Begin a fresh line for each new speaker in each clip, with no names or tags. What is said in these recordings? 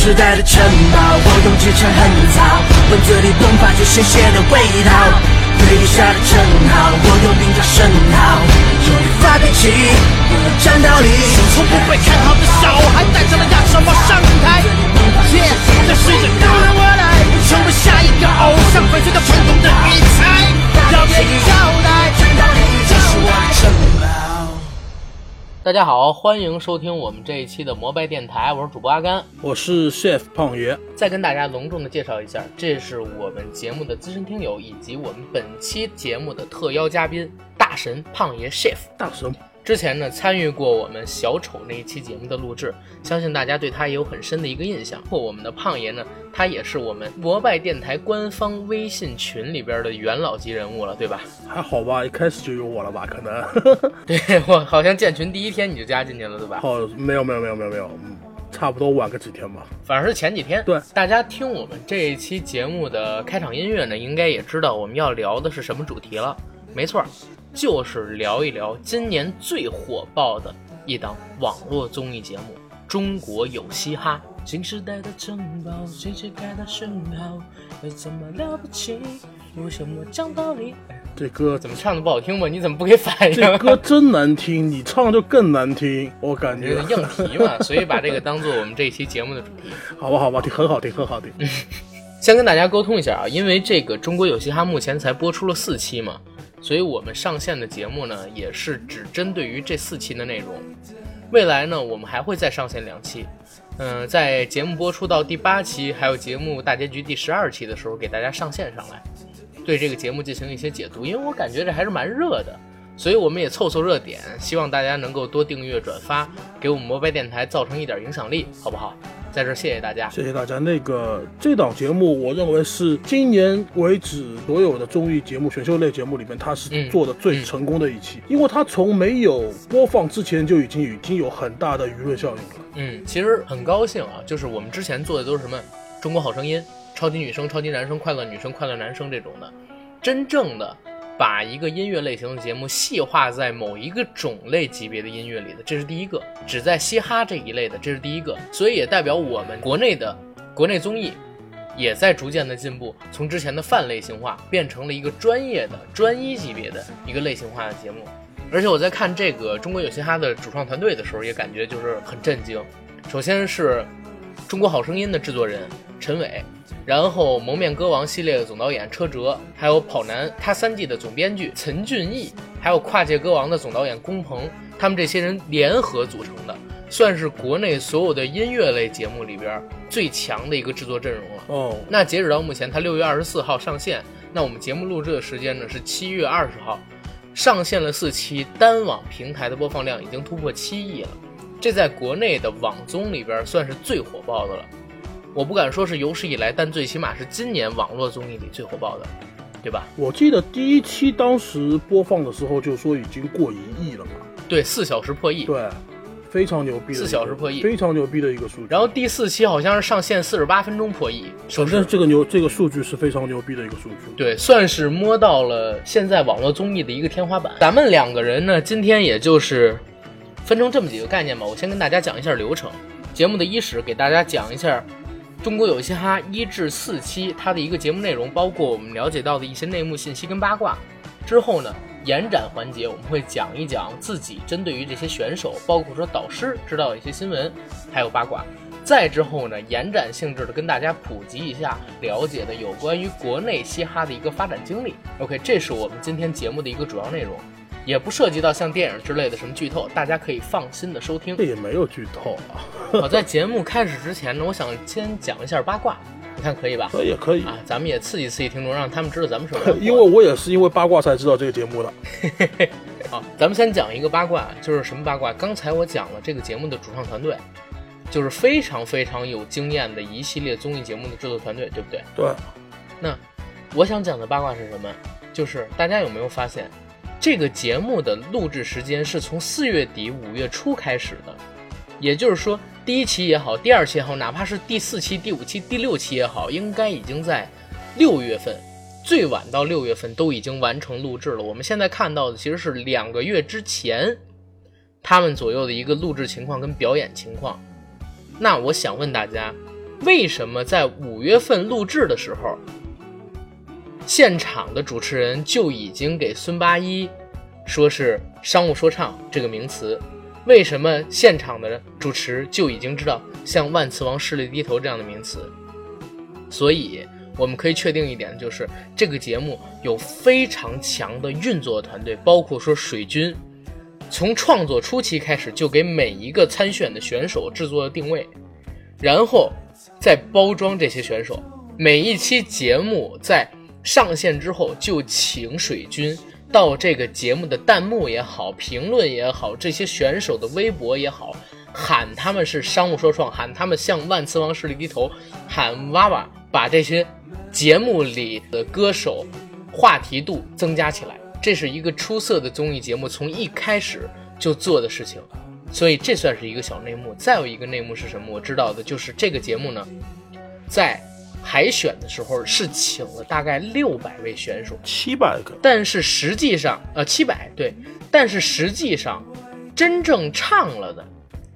时代的城堡，我用支撑横草，文字里迸发出鲜血的味道。对地下的称号，我用兵家声号，用力发脾气，我要战到底。
从不被看好的小孩戴上了鸭舌帽上台这世界由着我来，成为下一个偶像，粉碎掉传统的余彩，要别人交代，
战到底，这是我的城堡。
大家好，欢迎收听我们这一期的摩拜电台，我是主播阿甘。
我是 Chef 胖爷，
再跟大家隆重的介绍一下，这是我们节目的资深听友以及我们本期节目的特邀嘉宾大神胖爷 Chef。
大神，
之前呢参与过我们小丑那一期节目的录制，相信大家对他也有很深的一个印象。或我们的胖爷呢，他也是我们摩拜电台官方微信群里边的元老级人物了，对吧？
还好吧？一开始就有我了吧？可能，
对我好像建群第一天你就加进去了，对吧？
好，没有没有没有没有没有，嗯，差不多晚个几天吧。
反正是前几天。
对
大家听我们这一期节目的开场音乐呢，应该也知道我们要聊的是什么主题了。没错儿，就是聊一聊今年最火爆的一档网络综艺节目《中国有嘻哈》。新时代的城堡，么了不起？有什么讲道理？
这歌
怎么唱的不好听吗？你怎么不给反应？
这歌真难听，你唱就更难听，我感觉。
硬题嘛，所以把这个当做我们这一期节目的主题。
好吧好吧，挺很好听很好听。
先跟大家沟通一下啊，因为这个《中国有嘻哈》目前才播出了四期嘛，所以我们上线的节目呢，也是只针对于这四期的内容。未来呢，我们还会再上线两期，嗯、在节目播出到第八期，还有节目大结局第十二期的时候，给大家上线上来，对这个节目进行一些解读。因为我感觉这还是蛮热的，所以我们也凑凑热点，希望大家能够多订阅、转发，给我们摩拜电台造成一点影响力，好不好？在这儿谢谢大家。
谢谢大家。那个这档节目，我认为是今年为止所有的综艺节目、选秀类节目里面，它是
嗯
做的最成功的一期，因为它从没有播放之前就已经已经有很大的舆论效应了。
嗯，其实很高兴啊，就是我们之前做的都是什么《中国好声音》、超级女声、超级男声、快乐女生、快乐男生这种的，真正的把一个音乐类型的节目细化在某一个种类级别的音乐里的，这是第一个；只在嘻哈这一类的，这是第一个。所以也代表我们国内的国内综艺也在逐渐的进步，从之前的泛类型化变成了一个专业的专一级别的一个类型化的节目。而且我在看这个《中国有嘻哈》的主创团队的时候，也感觉就是很震惊。首先是《中国好声音》的制作人陈伟，然后《蒙面歌王》系列的总导演车哲，还有《跑男》他三季的总编剧陈俊毅，还有《跨界歌王》的总导演龚鹏，他们这些人联合组成的，算是国内所有的音乐类节目里边最强的一个制作阵容了。
哦，
那截止到目前，它六月二十四号上线。那我们节目录制的时间呢是七月二十号，上线了四期，单网平台的播放量已经突破七亿了。这在国内的网综里边算是最火爆的了。我不敢说是有史以来，但最起码是今年网络综艺里最火爆的，对吧？
我记得第一期当时播放的时候就说已经过一亿了嘛。
对，四小时破亿。
对，非常牛逼的，
四小时破亿
非常牛逼的一个数据。
然后第四期好像是上线四十八分钟破亿，
首先这个牛这个数据是非常牛逼的一个数据。
对，算是摸到了现在网络综艺的一个天花板。咱们两个人呢，今天也就是分成这么几个概念吧。我先跟大家讲一下流程。节目的伊始给大家讲一下《中国有嘻哈》一至四期它的一个节目内容，包括我们了解到的一些内幕信息跟八卦。之后呢，延展环节我们会讲一讲自己针对于这些选手，包括说导师知道的一些新闻，还有八卦。再之后呢，延展性质的跟大家普及一下了解的有关于国内嘻哈的一个发展经历。OK，这是我们今天节目的一个主要内容，也不涉及到像电影之类的什么剧透，大家可以放心的收听
这。也没有剧透啊，
我在节目开始之前呢，我想先讲一下八卦，你看可以吧？
可以也可以，
啊，咱们也刺激刺激听众，让他们知道咱们什么 人。
因为我也是因为八卦才知道这个节目的。
好，咱们先讲一个八卦，就是什么八卦？刚才我讲了这个节目的主创团队，就是非常非常有经验的一系列综艺节目的制作团队，对不对？
对，
那我想讲的八卦是什么？就是大家有没有发现，这个节目的录制时间是从四月底五月初开始的，也就是说，第一期也好，第二期也好，哪怕是第四期、第五期、第六期也好，应该已经在六月份，最晚到六月份都已经完成录制了。我们现在看到的其实是两个月之前，他们左右的一个录制情况跟表演情况。那我想问大家，为什么在五月份录制的时候，现场的主持人就已经给孙八一说是商务说唱这个名词？为什么现场的主持就已经知道像万磁王势力低头这样的名词？所以我们可以确定一点，就是这个节目有非常强的运作团队，包括说水军，从创作初期开始就给每一个参选的选手制作了定位，然后再包装这些选手。每一期节目在上线之后，就请水军到这个节目的弹幕也好、评论也好、这些选手的微博也好，喊他们是商务说唱，喊他们向万磁王势力低头，喊娃娃，把这些节目里的歌手话题度增加起来。这是一个出色的综艺节目从一开始就做的事情，所以这算是一个小内幕。再有一个内幕是什么？我知道的就是这个节目呢，在海选的时候是请了大概六百位选手，
七百个，
但是实际上，呃，七百对，但是实际上，真正唱了的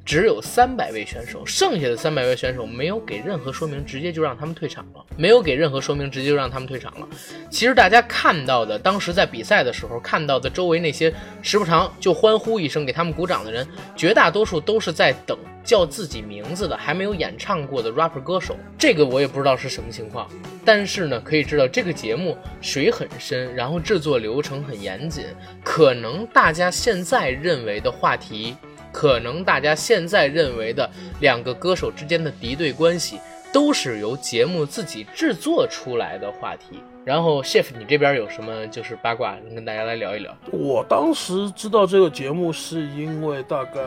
只有三百位选手，剩下的三百位选手没有给任何说明，直接就让他们退场了，没有给任何说明，直接就让他们退场了。其实大家看到的，当时在比赛的时候看到的，周围那些时不常就欢呼一声给他们鼓掌的人，绝大多数都是在等叫自己名字的，还没有演唱过的 rapper 歌手。这个我也不知道是什么情况，但是呢，可以知道这个节目水很深，然后制作流程很严谨，可能大家现在认为的话题，可能大家现在认为的两个歌手之间的敌对关系，都是由节目自己制作出来的话题。然后，chef，你这边有什么就是八卦，能跟大家来聊一聊？
我当时知道这个节目是因为大概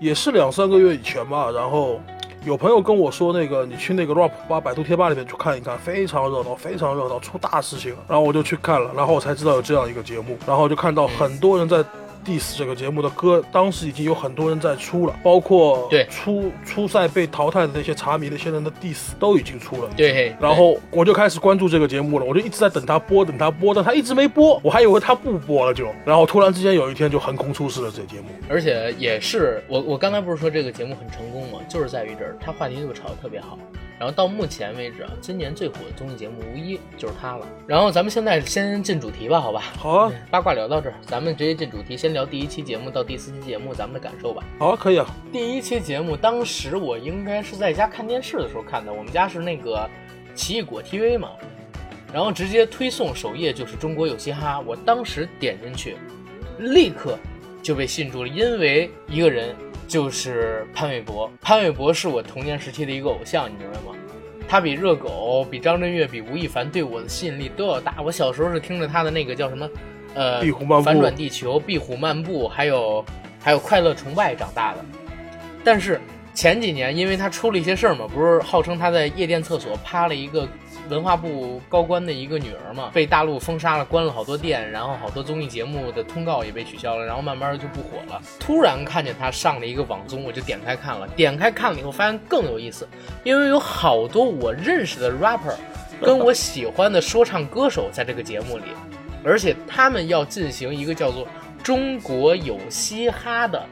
也是两三个月以前吧，然后有朋友跟我说，那个你去那个 rap 吧百度贴吧里面去看一看，非常热闹，非常热闹，出大事情。然后我就去看了，然后我才知道有这样一个节目，然后就看到很多人在 diss 这个节目的歌，当时已经有很多人在出了，包括
对
初初赛被淘汰的那些茶迷那些人的 diss 都已经出了。
对，
然后我就开始关注这个节目了，我就一直在等他播，等他播，但他一直没播，我还以为他不播了就，然后突然之间有一天就横空出世了这节目。
而且也是我我刚才不是说这个节目很成功吗？就是在于这儿，它话题度炒得特别好。然后到目前为止啊，今年最火的综艺节目无一就是它了。然后咱们现在先进主题吧，好吧？
好啊，
八卦聊到这儿，咱们直接进主题，先聊第一期节目到第四期节目咱们的感受吧。
好啊，可以啊。
第一期节目当时我应该是在家看电视的时候看的，我们家是那个奇异果 TV 嘛，然后直接推送首页就是中国有嘻哈，我当时点进去，立刻就被吸引住了，因为一个人就是潘玮柏，潘玮柏是我童年时期的一个偶像，你明白吗？他比热狗、比张震岳、比吴亦凡对我的吸引力都要大。我小时候是听着他的那个叫什么，呃，
壁虎漫步
反转地球、壁虎漫步，还有还有快乐崇拜长大的。但是前几年因为他出了一些事儿嘛，不是号称他在夜店厕所趴了一个文化部高官的一个女儿嘛，被大陆封杀了，关了好多店，然后好多综艺节目的通告也被取消了，然后慢慢就不火了。突然看见她上了一个网综，我就点开看了，点开看了以后发现更有意思，因为有好多我认识的 rapper，跟我喜欢的说唱歌手在这个节目里，而且他们要进行一个叫做“中国有嘻哈”的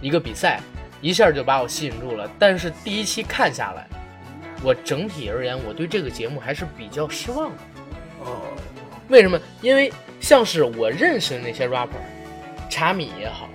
一个比赛，一下就把我吸引住了。但是第一期看下来，我整体而言，我对这个节目还是比较失望的。
哦，
为什么？因为像是我认识的那些 rapper，茶米也好，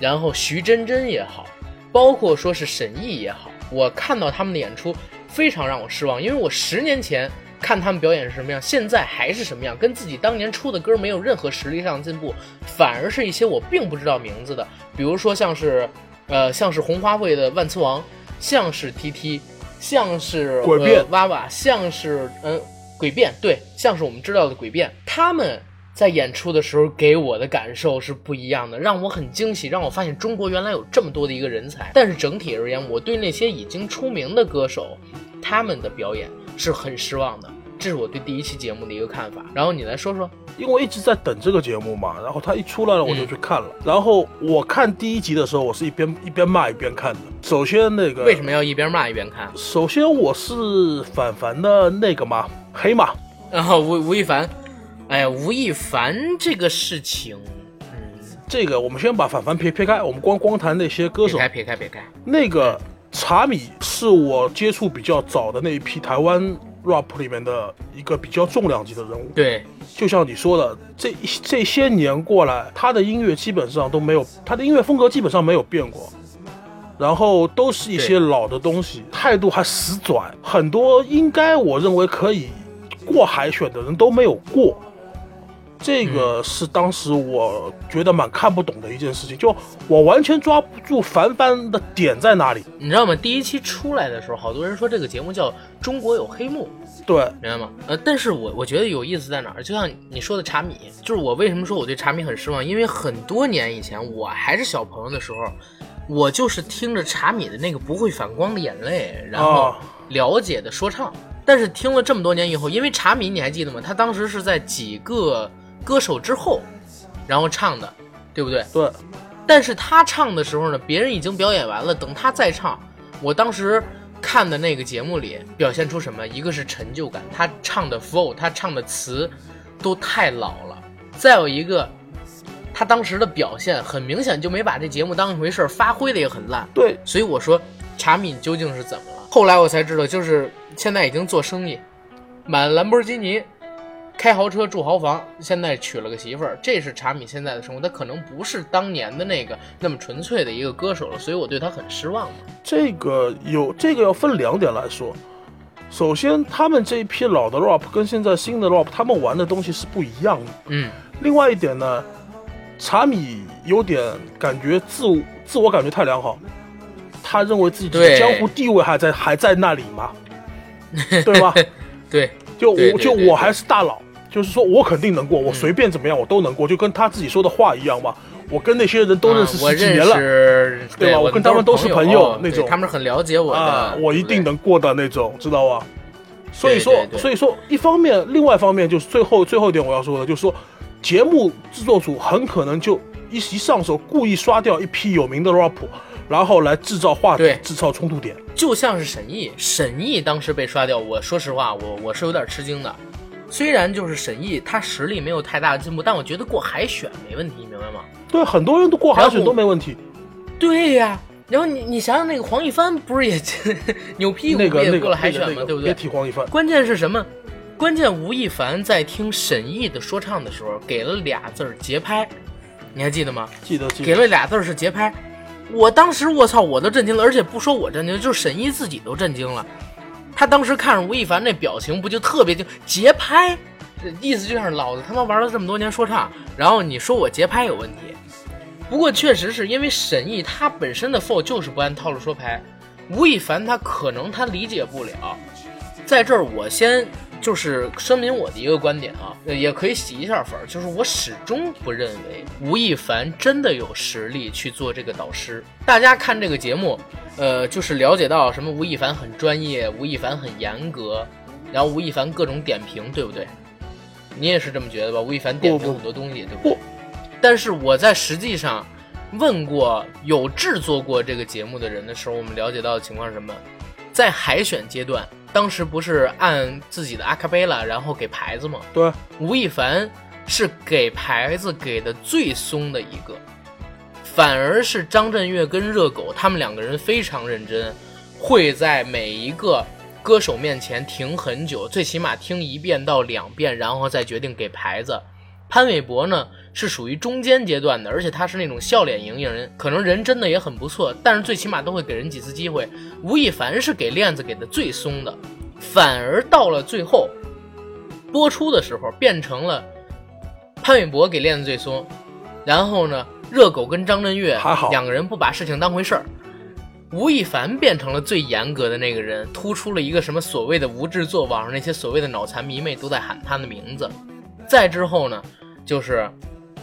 然后徐真真也好，包括说是沈毅也好，我看到他们的演出非常让我失望，因为我十年前看他们表演是什么样，现在还是什么样，跟自己当年出的歌没有任何实力上的进步，反而是一些我并不知道名字的，比如说像是，呃，像是红花会的万磁王，像是 TT，像是
诡辩
呃娃娃，像是嗯。诡辩对，像是我们知道的诡辩，他们在演出的时候给我的感受是不一样的，让我很惊喜，让我发现中国原来有这么多的一个人才。但是整体而言，我对那些已经出名的歌手，他们的表演是很失望的。这是我对第一期节目的一个看法。然后你来说说，
因为我一直在等这个节目嘛，然后它一出来了我就
嗯
去看了。然后我看第一集的时候，我是一边一边骂一边看的。首先那个
为什么要一边骂一边看？
首先我是反凡的那个嘛，黑马，
然 后吴吴亦凡，哎呀，吴亦凡这个事情，嗯，
这个我们先把反凡撇撇开，我们光光谈那些歌手
撇开。撇开撇开，
那个茶米是我接触比较早的那一批台湾 rap 里面的一个比较重量级的人物。
对，
就像你说的，这一这些年过来，他的音乐基本上都没有，他的音乐风格基本上没有变过，然后都是一些老的东西，态度还死拽，很多应该我认为可以过海选的人都没有过。这个是当时我觉得蛮看不懂的一件事情，就我完全抓不住凡凡的点在哪里。
你知道吗？第一期出来的时候，好多人说这个节目叫《中国有黑幕》，
对，
明白吗？呃，但是我我觉得有意思在哪儿？就像你说的茶米，就是我为什么说我对茶米很失望？因为很多年以前，我还是小朋友的时候，我就是听着茶米的那个不会反光的眼泪，然后
啊
了解的说唱。但是听了这么多年以后，因为茶米你还记得吗？他当时是在几个歌手之后，然后唱的，对不对？
对，
但是他唱的时候呢，别人已经表演完了，等他再唱，我当时看的那个节目里表现出什么？一个是成就感，他唱的 flow，他唱的词都太老了；再有一个，他当时的表现很明显就没把这节目当一回事儿，发挥的也很烂。
对，
所以我说查米究竟是怎么了？后来我才知道，就是现在已经做生意，买兰博基尼，开豪车住豪房，现在娶了个媳妇儿，这是查米现在的生活。他可能不是当年的那个那么纯粹的一个歌手了，所以我对他很失望嘛。
这个有这个要分两点来说。首先，他们这一批老的 rap 跟现在新的 rap，他们玩的东西是不一样的。
嗯，
另外一点呢，查米有点感觉自我自我感觉太良好，他认为自己的
对
江湖地位还在还在那里嘛，对吧？
对，
就我就我还是大佬，就是说我肯定能过，我随便怎么样我都能过，就跟他自己说的话一样嘛。我跟那些人都认识十几年了。
识，
对吧
我
我跟他们都是
朋
朋友那种
他们很了解我的，
啊，我一定能过的那种，知道吧？所以说，
对对
所以说，一方面，另外一方面就是最后最后一点我要说的，就是说，节目制作组很可能就一一上手故意刷掉一批有名的 rap，然后来制造话题，制造冲突点。
就像是沈毅，沈毅当时被刷掉，我说实话，我我是有点吃惊的。虽然就是沈毅他实力没有太大的进步，但我觉得过海选没问题，明白吗？
对，很多人都过海选都没问题。
对呀，然后你你想想那个黄一帆不是也 扭屁股也过了海选吗？
那个那个
对不对？
别提黄一帆，
关键是什么？关键吴亦凡在听沈毅的说唱的时候，给了俩字儿节拍，你还记得吗？
记得记得。
给了俩字儿是节拍。我当时我操，我都震惊了，而且不说我震惊，就是沈毅自己都震惊了。他当时看着吴亦凡那表情，不就特别就节拍，意思就像是老子他妈玩了这么多年说唱，然后你说我节拍有问题。不过确实是因为沈毅他本身的 flow 就是不按套路说牌，吴亦凡他可能他理解不了。在这儿我先就是声明我的一个观点啊，呃也可以洗一下粉儿，就是我始终不认为吴亦凡真的有实力去做这个导师。大家看这个节目，呃，就是了解到什么吴亦凡很专业，吴亦凡很严格，然后吴亦凡各种点评，对不对？你也是这么觉得吧？吴亦凡点评很多东西，对不对
不？
但是我在实际上问过有制作过这个节目的人的时候，我们了解到的情况是什么？在海选阶段，当时不是按自己的阿卡贝拉，然后给牌子吗？
对，
吴亦凡是给牌子给的最松的一个，反而是张震岳跟热狗他们两个人非常认真，会在每一个歌手面前停很久，最起码听一遍到两遍，然后再决定给牌子。潘玮柏呢是属于中间阶段的，而且他是那种笑脸迎迎人，可能人真的也很不错，但是最起码都会给人几次机会。吴亦凡是给链子给的最松的，反而到了最后播出的时候变成了潘玮柏给链子最松，然后呢，热狗跟张震岳两个人不把事情当回事儿。吴亦凡变成了最严格的那个人，突出了一个什么所谓的无制作，网上那些所谓的脑残迷妹都在喊他的名字。再之后呢，就是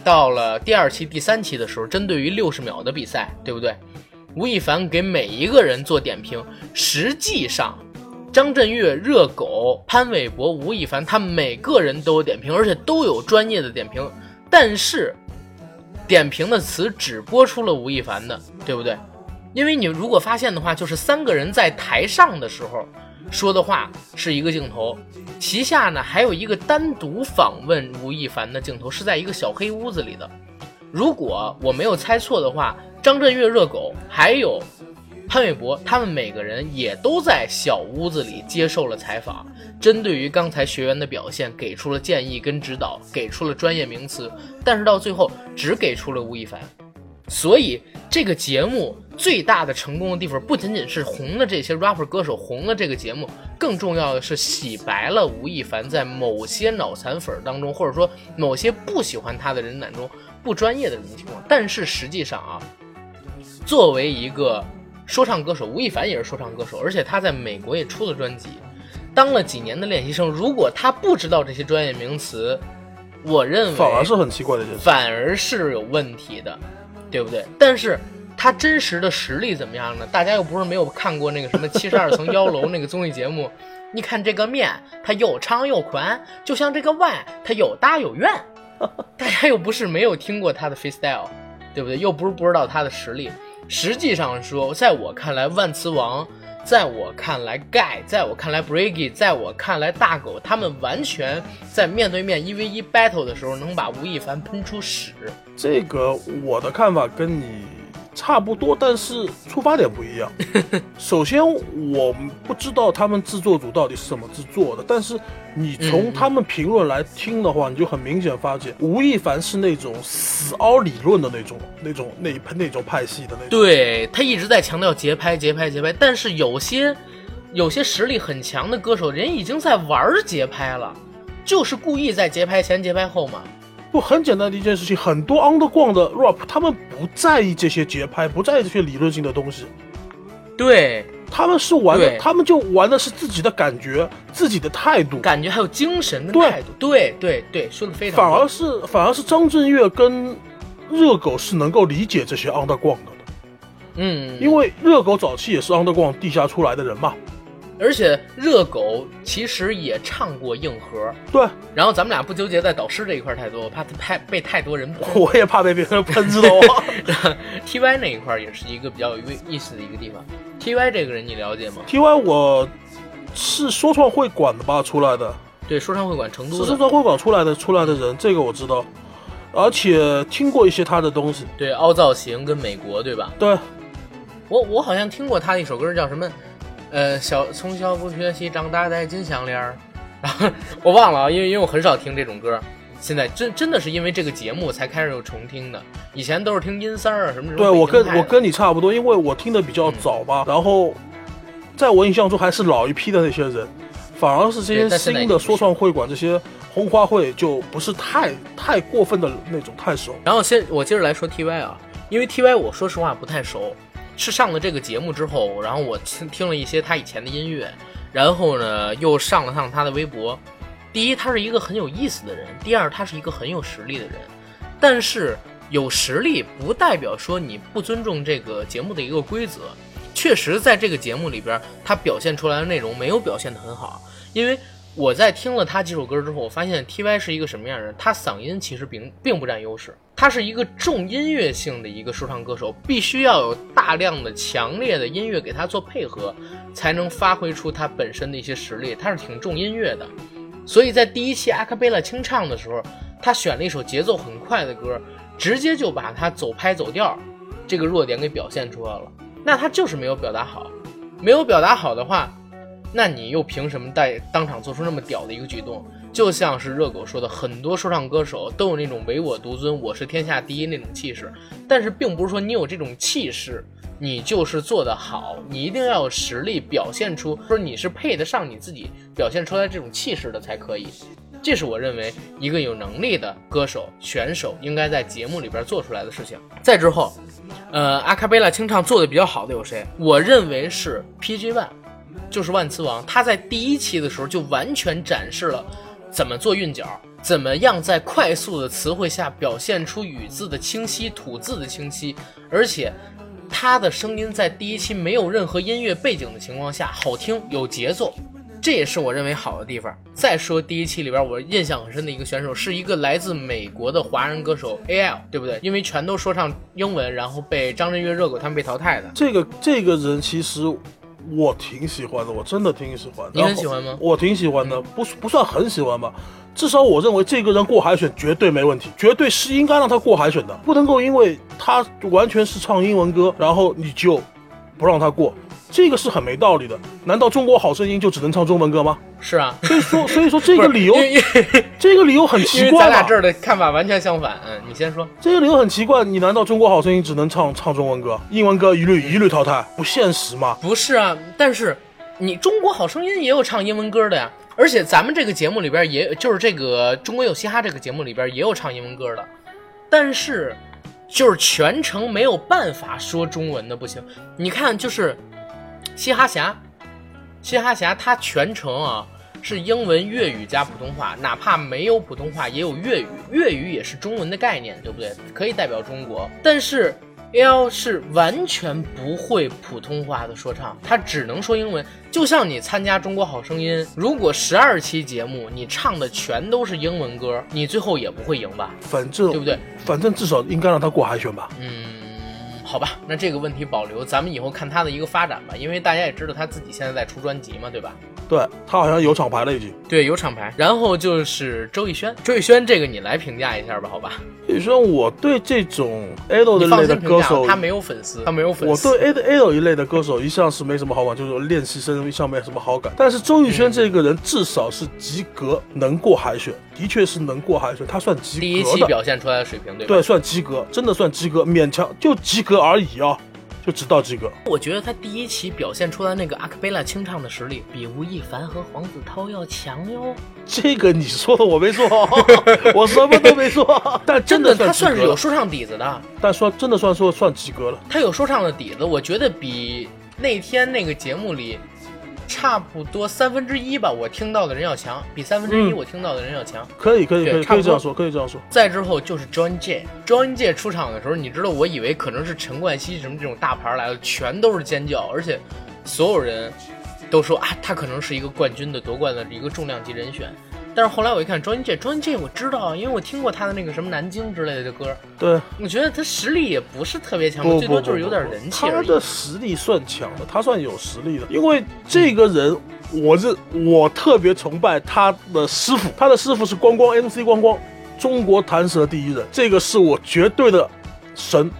到了第二期、第三期的时候，针对于六十秒的比赛，对不对？吴亦凡给每一个人做点评，实际上张震岳、热狗、潘玮柏、吴亦凡，他每个人都有点评，而且都有专业的点评，但是点评的词只播出了吴亦凡的，对不对？因为你如果发现的话，就是三个人在台上的时候说的话是一个镜头，旗下呢还有一个单独访问吴亦凡的镜头，是在一个小黑屋子里的。如果我没有猜错的话，张震岳、热狗还有潘玮柏，他们每个人也都在小屋子里接受了采访，针对于刚才学员的表现给出了建议跟指导，给出了专业名词，但是到最后只给出了吴亦凡。所以这个节目最大的成功的地方，不仅仅是红了这些 rapper 歌手，红了这个节目，更重要的是洗白了吴亦凡在某些脑残粉当中，或者说某些不喜欢他的人眼中不专业的这种情况。但是实际上啊，作为一个说唱歌手，吴亦凡也是说唱歌手，而且他在美国也出了专辑，当了几年的练习生。如果他不知道这些专业名词，我认为
反而是很奇怪的。
反而是有问题的，对不对？但是他真实的实力怎么样呢？大家又不是没有看过那个什么七十二层妖楼那个综艺节目。你看这个面，它又长又宽，就像这个碗，它有大有圆。大家又不是没有听过他的 freestyle，对不对？又不是不知道他的实力。实际上说，在我看来，万磁王，在我看来盖，在我看来 Briggy，在我看来大狗，他们完全在面对面一 v 一 battle 的时候，能把吴亦凡喷出屎。
这个我的看法跟你差不多，但是出发点不一样。首先，我不知道他们制作组到底是怎么制作的，但是你从他们评论来听的话，你就很明显发现，吴亦凡是那种死凹理论的那种、那种、那一那种派系的那种。
对他一直在强调节拍、节拍、节拍，但是有些有些实力很强的歌手，人已经在玩节拍了，就是故意在节拍前、节拍后嘛。
不很简单的一件事情，很多 underground 的 rap 他们不在意这些节拍，不在意这些理论性的东西，
对，
他们是玩的
对，
他们就玩的是自己的感觉、自己的态度。
感觉还有精神的
对。
态度，对对对，说的非常
反
好
而是反而是张震岳跟热狗是能够理解这些 underground 的，
嗯，
因为热狗早期也是 underground 地下出来的人嘛。
而且热狗其实也唱过硬核，
对，
然后咱们俩不纠结在导师这一块太多，我怕他太被太多人喷。
我也怕被别人喷，知道吗
？T Y 那一块也是一个比较有意思的一个地方。T Y 这个人你了解吗
？T Y 我是说唱会馆的吧出来的，
对，说唱会馆成都的，
是说唱会馆出来的出来的人，这个我知道，而且听过一些他的东西。
对，凹造型跟美国对吧？
对，
我我好像听过他的一首歌叫什么？呃，小从小不学习，长大戴金项链儿。然 后我忘了啊，因为因为我很少听这种歌。现在真真的是因为这个节目才开始有重听的，以前都是听音三儿啊什么什么。
对我跟我跟你差不多，因为我听的比较早吧，然后在我印象中还是老一批的那些人，反而是这些新的说唱会馆这些红花会就不是太太过分的那种太熟。
然后先我接着来说 T Y 啊，因为 T Y 我说实话不太熟，是上了这个节目之后，然后我听听了一些他以前的音乐，然后呢又上了趟他的微博。第一，他是一个很有意思的人；第二，他是一个很有实力的人。但是有实力不代表说你不尊重这个节目的一个规则。确实，在这个节目里边，他表现出来的内容没有表现得很好，因为我在听了他几首歌之后，我发现 T Y 是一个什么样的人？他嗓音其实并并不占优势，他是一个重音乐性的一个说唱歌手，必须要有大量的强烈的音乐给他做配合，才能发挥出他本身的一些实力。他是挺重音乐的，所以在第一期阿卡贝拉清唱的时候，他选了一首节奏很快的歌，直接就把他走拍走调这个弱点给表现出来了。那他就是没有表达好，没有表达好的话，那你又凭什么在当场做出那么屌的一个举动？就像是热狗说的，很多说唱歌手都有那种唯我独尊、我是天下第一那种气势，但是并不是说你有这种气势，你就是做得好，你一定要有实力表现出，说你是配得上你自己表现出来这种气势的才可以。这是我认为一个有能力的歌手选手应该在节目里边做出来的事情。再之后，呃，阿卡贝拉清唱做的比较好的有谁？我认为是 PG One，就是万磁王。他在第一期的时候就完全展示了怎么做韵脚，怎么样在快速的词汇下表现出语字的清晰、吐字的清晰，而且他的声音在第一期没有任何音乐背景的情况下好听有节奏。这也是我认为好的地方。再说第一期里边，我印象很深的一个选手，是一个来自美国的华人歌手 A.L，对不对？因为全都说唱英文，然后被张震岳、热狗他们被淘汰的。
这个这个人其实我挺喜欢的，我真的挺喜欢的。
你很喜欢吗
我挺喜欢的，不不算很喜欢吧。至少我认为这个人过海选绝对没问题，绝对是应该让他过海选的，不能够因为他完全是唱英文歌，然后你就不让他过，这个是很没道理的。难道中国好声音就只能唱中文歌吗？
是啊，
所以说，所以说这个理由 这个理由很奇怪
咱俩这。儿的看法完全相反。嗯，你先说。
这个理由很奇怪，你难道中国好声音只能唱唱中文歌，英文歌一律一律淘汰？不现实吗？
不是啊，但是你中国好声音也有唱英文歌的呀，而且咱们这个节目里边也就是这个中国有嘻哈这个节目里边也有唱英文歌的，但是就是全程没有办法说中文的不行。你看，就是嘻哈侠，嘻哈侠他全程啊是英文、粤语加普通话，哪怕没有普通话也有粤语，粤语也是中文的概念，对不对？可以代表中国，但是。L 是完全不会普通话的说唱，他只能说英文。就像你参加《中国好声音》，如果十二期节目你唱的全都是英文歌，你最后也不会赢吧？
反正
对不对？
反正至少应该让他过海选吧。
嗯，好吧，那这个问题保留，咱们以后看他的一个发展吧。因为大家也知道他自己现在在出专辑嘛，对吧？
对他好像有厂牌了已经。
对，有厂牌。然后就是周艺轩，周艺轩这个你来评价一下吧，好吧？
所以说我对这种 idol 的类的歌手，
他没有粉丝，他没有粉丝我。
对 idol idol 一类的歌手一向是没什么好感，就是练习生一向没什么好感。但是周艺轩这个人至少是及格，能过海选，的确是能过海选，他算及格
第一期。表现出来的水平，对？
对，算及格，真的算及格，勉强就及格而已啊，就只到及格。
我觉得他第一期表现出来那个阿克贝拉清唱的实力，比吴亦凡和黄子韬要强哟。
这个你说的我没说，我什么都没说。但
真
的
他算是有说唱底子的，
但说真的算说算及格了。
他有说唱的底子，我觉得比那天那个节目里差不多三分之一吧，我听到的人要强，比三分之一
嗯
我听到的人要强。
可以，可以，可以，可以这样说，可以这样说。
再之后就是 John J，John J 出场的时候，你知道我以为可能是陈冠希什么这种大牌来了，全都是尖叫，而且所有人都说啊，他可能是一个冠军的夺冠的一个重量级人选。但是后来我一看 John J，John J 我知道啊，因为我听过他的那个什么南京之类的歌，
对，
我觉得他实力也不是特别强，
不
最多就是有点人气。
他的实力算强的，他算有实力的，因为这个人，我是我特别崇拜他的师傅，他的师傅是光光 MC 光光，中国弹舌第一人，这个是我绝对的神，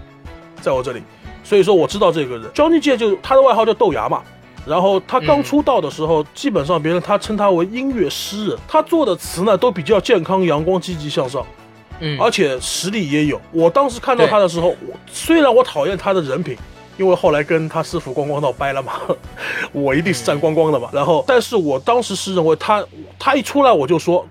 在我这里，所以说我知道这个人。Johnny J 就他的外号叫豆芽嘛。然后他刚
嗯
出道的时候，基本上别人他称他为音乐诗人，他做的词呢都比较健康、阳光、积极向上。
嗯，
而且实力也有。我当时看到他的时候，我虽然我讨厌他的人品，因为后来跟他师傅光光闹掰了嘛，我一定是站光光的嘛。然后，但是我当时是认为他，他一出来我就说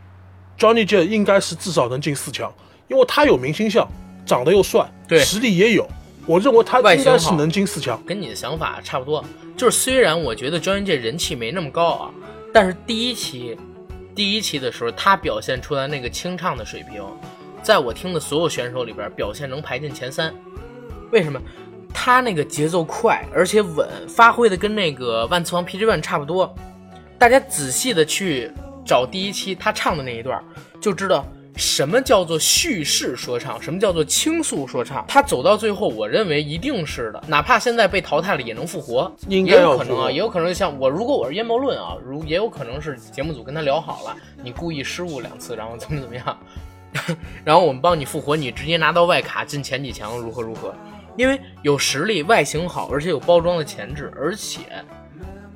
，Johnny J 应该是至少能进四强，因为他有明星相，长得又帅，
对
实力也有。我认为他应该是能进四强。
跟你的想法差不多，就是虽然我觉得 John J 人气没那么高啊，但是第一期，第一期的时候他表现出来那个清唱的水平，在我听的所有选手里边表现能排进前三。为什么？他那个节奏快，而且稳，发挥的跟那个万磁王 PG One 差不多。大家仔细的去找第一期他唱的那一段，就知道什么叫做叙事说唱，什么叫做倾诉说唱。他走到最后，我认为一定是的，哪怕现在被淘汰了也能复活，
应该
也有可能啊，也有可能像我，如果我是阴谋论啊，如也有可能是节目组跟他聊好了，你故意失误两次，然后怎么怎么样，然后我们帮你复活，你直接拿到外卡进前几强，如何如何？因为有实力，外形好，而且有包装的潜质，而且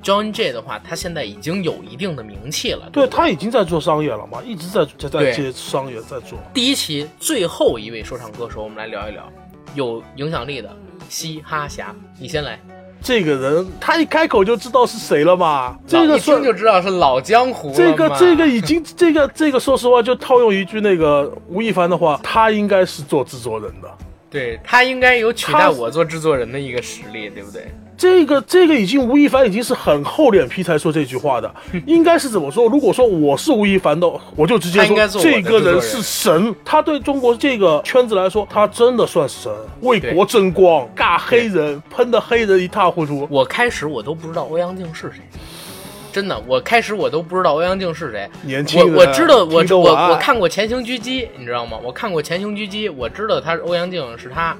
John J 的话，他现在已经有一定的名气了。
对
不
他已经在做商业了嘛，一直在在在
对
接商业在做。
第一期最后一位说唱歌手，我们来聊一聊有影响力的嘻哈侠，你先来。
这个人他一开口就知道是谁了嘛，这个算
一听就知道是老江湖
这个这个已经这个这个，说实话，就套用一句那个吴亦凡的话，他应该是做制作人的。
对他应该有取代我做制作人的一个实力，对不对？
这个这个已经吴亦凡已经是很厚脸皮才说这句话的，应该是怎么说？如果说我是吴亦凡的，我就直接说这个人是神，他对中国这个圈子来说，他真的算神，为国争光，尬黑人，喷的黑人一塌糊涂。
我开始我都不知道欧阳靖是谁，真的，我开始我都不知道欧阳靖是谁。我
年轻人，
我知道，我我我看过《潜行狙击》，你知道吗？我看过《潜行狙击》，我知道他是欧阳靖是他，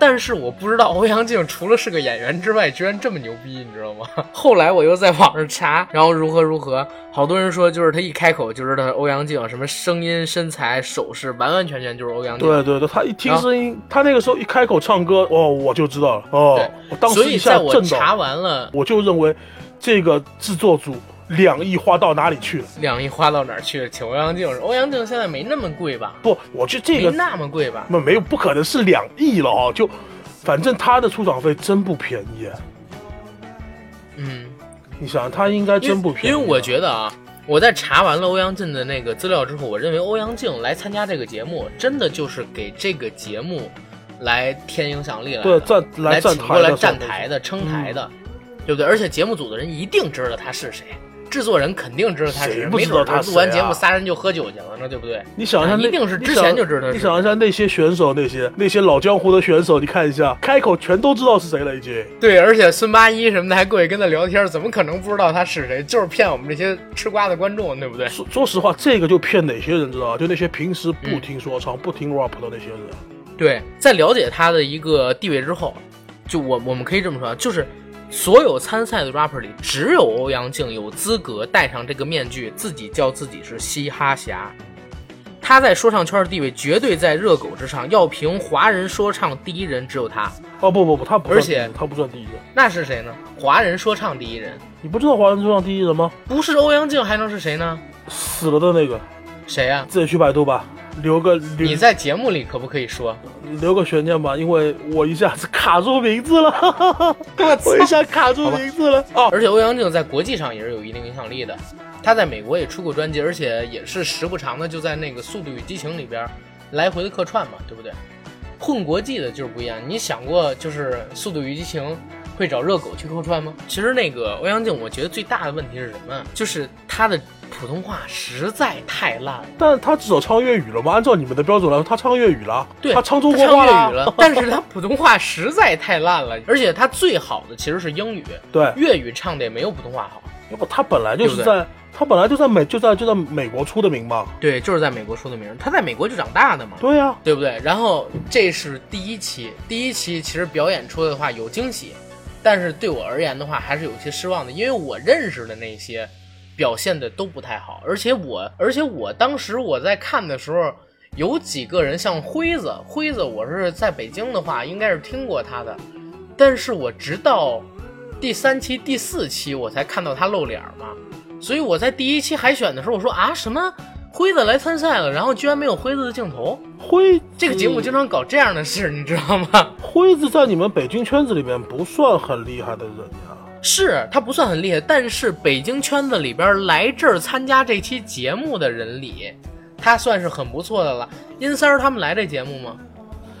但是我不知道欧阳靖除了是个演员之外，居然这么牛逼，你知道吗？后来我又在网上查，然后如何如何，好多人说就是他一开口就知道欧阳靖，什么声音、身材、手势，完完全全就是欧阳靖。
对对对，他一听声音，他那个时候一开口唱歌，哦，我就知道了。哦，我当时一下震到。
查完了，
我就认为这个制作组。两亿花到哪里去了？
两亿花到哪儿去了？请欧阳靖，欧阳靖现在没那么贵吧？
不，我觉得这个
没那么贵吧？
那没有，不可能是两亿了啊！就，反正他的出场费真不便宜。
嗯，
你想，他应该真不便宜。
因为我觉得啊，我在查完了欧阳靖的那个资料之后，我认为欧阳靖来参加这个节目，真的就是给这个节目来添影响力来
对，站
来
请
过来站台的、撑台的，对不对？而且节目组的人一定知道他是谁。制作人肯定知道他是谁，没准他录完节目仨人就喝酒去了，呢对不对？
你想一下，
一定是之前就知道。
你想一下那些选手，那些那些老江湖的选手，你看一下，开口全都知道是谁了已经。
对，而且孙八一什么的还过去跟他聊天，怎么可能不知道他是谁？就是骗我们这些吃瓜的观众，对不对？
说说实话，这个就骗哪些人知道？就那些平时不听说唱、不听 rap 的那些人。
对，在了解他的一个地位之后，就我我们可以这么说，就是。所有参赛的 rapper 里，只有欧阳靖有资格戴上这个面具，自己叫自己是嘻哈侠。他在说唱圈的地位绝对在热狗之上。要评华人说唱第一人，只有他。
哦不不不，他不，
而且
他不算第一人。
那是谁呢？华人说唱第一人。
你不知道华人说唱第一人吗？
不是欧阳靖还能是谁呢？
死了的那个。
谁呀？
自己去百度吧。留个
你在节目里可不可以说？
留个悬念吧，因为我一下子卡住名字了，我 一下卡住名字了。哦，
而且欧阳靖在国际上也是有一定影响力的，他在美国也出过专辑，而且也是时不常的就在那个《速度与激情》里边来回的客串嘛，对不对？混国际的就是不一样。你想过就是《速度与激情》会找热狗去客串吗？其实那个欧阳靖，我觉得最大的问题是什么？就是他的。普通话实在太烂了，
但他至少唱粤语了吗？按照你们的标准来说，他唱粤语了，
对，
他
唱
中国话
了，但是他普通话实在太烂了，而且他最好的其实是英语，
对，
粤语唱的也没有普通话好。
要不他本来就是在，他本来就在美，就在就在美国出的名嘛。
对，就是在美国出的名，他在美国就长大的嘛。
对呀，
对不对？然后这是第一期，第一期其实表演出来的话有惊喜，但是对我而言的话还是有些失望的，因为我认识的那些。表现的都不太好，而且我，而且我当时我在看的时候，有几个人像辉子，辉子我是在北京的话，应该是听过他的，但是我直到第三期、第四期我才看到他露脸嘛，所以我在第一期海选的时候，我说啊什么辉子来参赛了，然后居然没有辉子的镜头，
辉
这个节目经常搞这样的事，你知道吗？
辉子在你们北京圈子里面不算很厉害的人呀。
是他不算很厉害，但是北京圈子里边来这儿参加这期节目的人里，他算是很不错的了。阴三儿他们来这节目吗？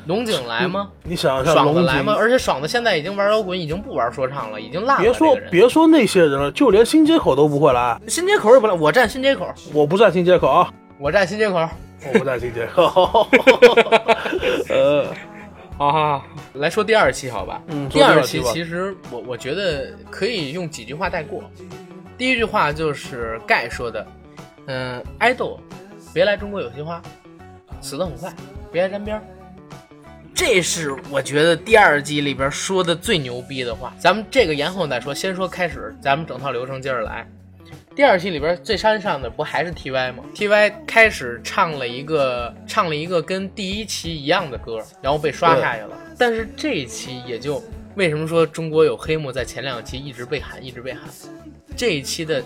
龙井来吗？
你想想，
爽子来吗？而且爽子现在已经玩摇滚，已经不玩说唱了，已经烂了。
别说别说那些人了，就连新街口都不会来。
新街口也不来，我站新街口，
我不站新街口啊，
我站新街口，
我不站新街口。呃。
啊，来说第二期好吧？
嗯，
第二期其实我我觉得可以用几句话带过。第一句话就是盖说的，嗯，爱豆别来中国有嘻哈，死得很快，别来沾边儿。这是我觉得第二季里边说的最牛逼的话。咱们这个延后再说，先说开始，咱们整套流程接着来。第二期里边最山上的不还是 T Y 吗？T Y 开始唱了一个唱了一个跟第一期一样的歌，然后被刷下去了。但是这一期也就为什么说中国有黑幕，在前两期一直被喊，一直被喊。这一期的